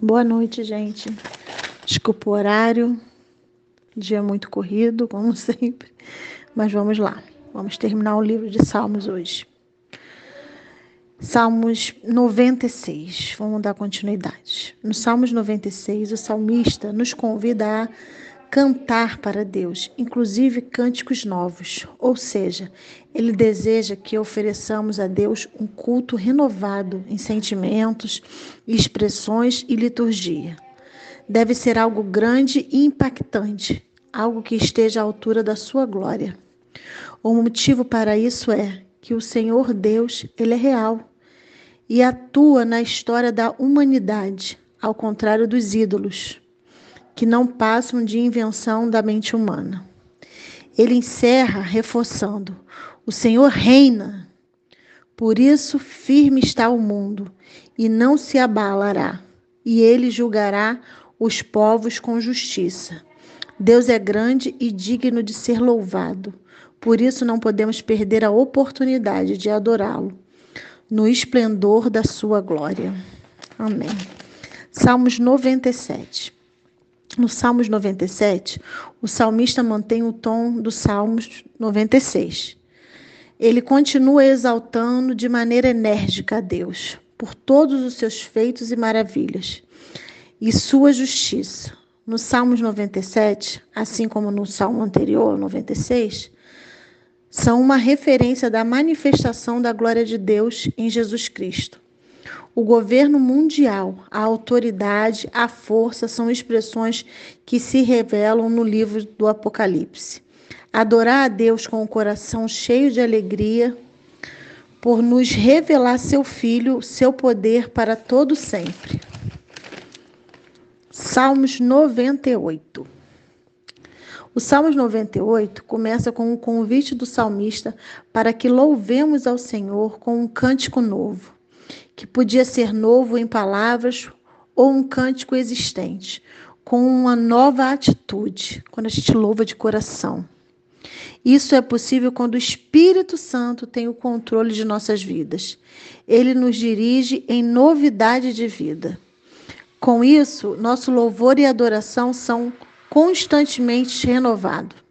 Boa noite, gente. Desculpa o horário, dia muito corrido, como sempre, mas vamos lá. Vamos terminar o livro de Salmos hoje. Salmos 96. Vamos dar continuidade. No Salmos 96, o salmista nos convida a cantar para Deus, inclusive cânticos novos. Ou seja, ele deseja que ofereçamos a Deus um culto renovado em sentimentos, expressões e liturgia. Deve ser algo grande e impactante, algo que esteja à altura da sua glória. O motivo para isso é que o Senhor Deus, ele é real e atua na história da humanidade, ao contrário dos ídolos que não passam de invenção da mente humana. Ele encerra reforçando: o Senhor reina. Por isso, firme está o mundo e não se abalará, e ele julgará os povos com justiça. Deus é grande e digno de ser louvado. Por isso, não podemos perder a oportunidade de adorá-lo no esplendor da sua glória. Amém. Salmos 97. No Salmos 97, o salmista mantém o tom do Salmos 96. Ele continua exaltando de maneira enérgica a Deus por todos os seus feitos e maravilhas e sua justiça. No Salmos 97, assim como no Salmo anterior, 96, são uma referência da manifestação da glória de Deus em Jesus Cristo. O governo mundial, a autoridade, a força são expressões que se revelam no livro do Apocalipse. Adorar a Deus com o coração cheio de alegria, por nos revelar seu Filho, seu poder para todo sempre. Salmos 98. O Salmos 98 começa com um convite do salmista para que louvemos ao Senhor com um cântico novo que podia ser novo em palavras ou um cântico existente, com uma nova atitude, quando a gente louva de coração. Isso é possível quando o Espírito Santo tem o controle de nossas vidas. Ele nos dirige em novidade de vida. Com isso, nosso louvor e adoração são constantemente renovados.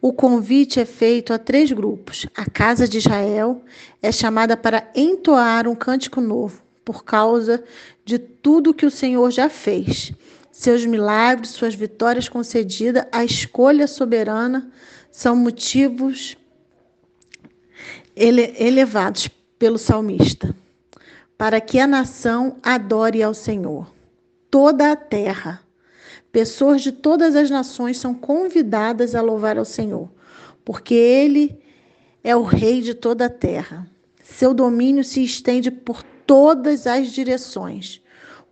O convite é feito a três grupos. A casa de Israel é chamada para entoar um cântico novo, por causa de tudo que o Senhor já fez. Seus milagres, suas vitórias concedidas, a escolha soberana são motivos ele elevados pelo salmista, para que a nação adore ao Senhor. Toda a terra Pessoas de todas as nações são convidadas a louvar ao Senhor, porque Ele é o Rei de toda a terra. Seu domínio se estende por todas as direções.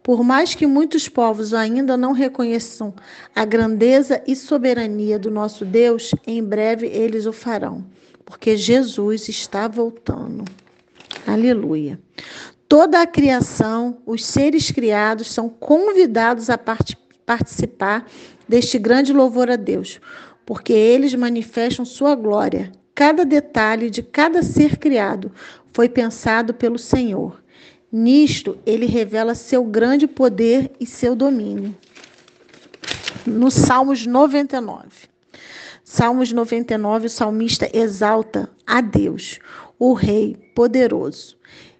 Por mais que muitos povos ainda não reconheçam a grandeza e soberania do nosso Deus, em breve eles o farão, porque Jesus está voltando. Aleluia. Toda a criação, os seres criados são convidados a participar participar deste grande louvor a Deus, porque eles manifestam sua glória. Cada detalhe de cada ser criado foi pensado pelo Senhor. Nisto, ele revela seu grande poder e seu domínio. No Salmos 99. Salmos 99, o salmista exalta a Deus, o Rei poderoso.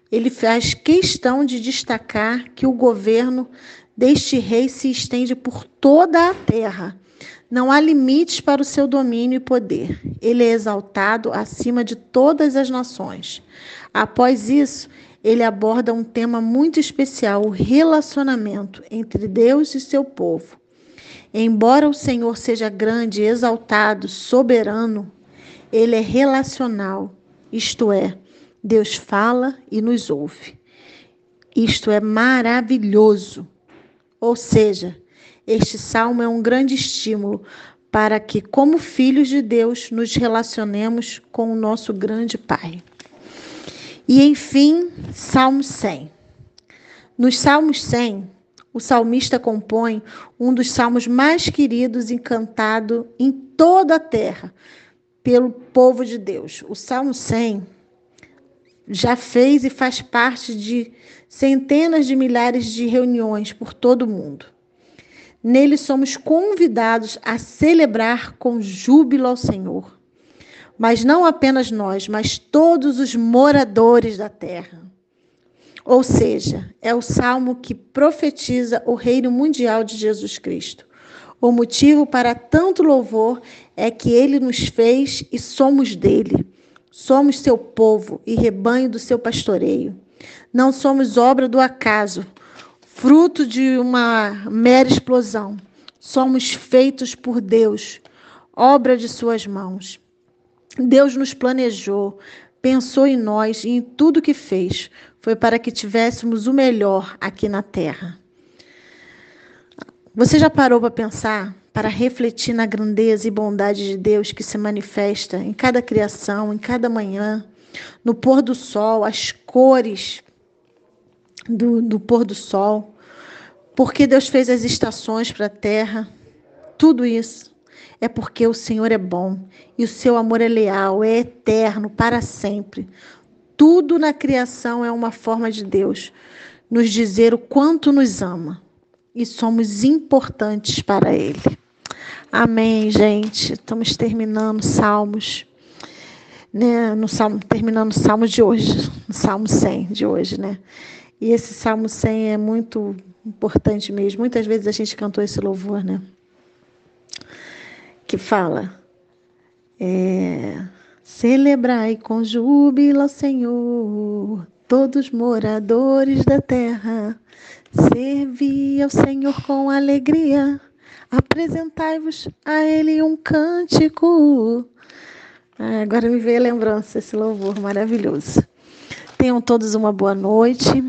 Ele faz questão de destacar que o governo deste rei se estende por toda a terra. Não há limites para o seu domínio e poder. Ele é exaltado acima de todas as nações. Após isso, ele aborda um tema muito especial: o relacionamento entre Deus e seu povo. Embora o Senhor seja grande, exaltado, soberano, ele é relacional, isto é, Deus fala e nos ouve. Isto é maravilhoso. Ou seja, este salmo é um grande estímulo para que, como filhos de Deus, nos relacionemos com o nosso grande Pai. E enfim, Salmo 100. Nos Salmos 100, o salmista compõe um dos salmos mais queridos e cantado em toda a terra pelo povo de Deus. O Salmo 100 já fez e faz parte de centenas de milhares de reuniões por todo o mundo. Nele somos convidados a celebrar com júbilo ao Senhor. Mas não apenas nós, mas todos os moradores da terra. Ou seja, é o salmo que profetiza o reino mundial de Jesus Cristo. O motivo para tanto louvor é que ele nos fez e somos dele. Somos seu povo e rebanho do seu pastoreio. Não somos obra do acaso, fruto de uma mera explosão. Somos feitos por Deus, obra de suas mãos. Deus nos planejou, pensou em nós e em tudo que fez. Foi para que tivéssemos o melhor aqui na terra. Você já parou para pensar, para refletir na grandeza e bondade de Deus que se manifesta em cada criação, em cada manhã, no pôr do sol, as cores do, do pôr do sol, porque Deus fez as estações para a terra, tudo isso é porque o Senhor é bom e o seu amor é leal, é eterno para sempre. Tudo na criação é uma forma de Deus nos dizer o quanto nos ama e somos importantes para Ele. Amém, gente. Estamos terminando Salmos, né? No Salmo, terminando o Salmo de hoje, Salmo 100 de hoje, né? E esse Salmo 100 é muito importante mesmo. Muitas vezes a gente cantou esse louvor, né? Que fala: é, Celebrai com júbilo Senhor, todos moradores da terra. Servi ao Senhor com alegria. Apresentai-vos a Ele um cântico. Ah, agora me veio a lembrança, esse louvor maravilhoso. Tenham todos uma boa noite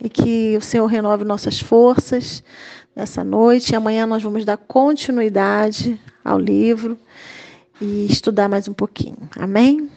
e que o Senhor renove nossas forças nessa noite. Amanhã nós vamos dar continuidade ao livro e estudar mais um pouquinho. Amém?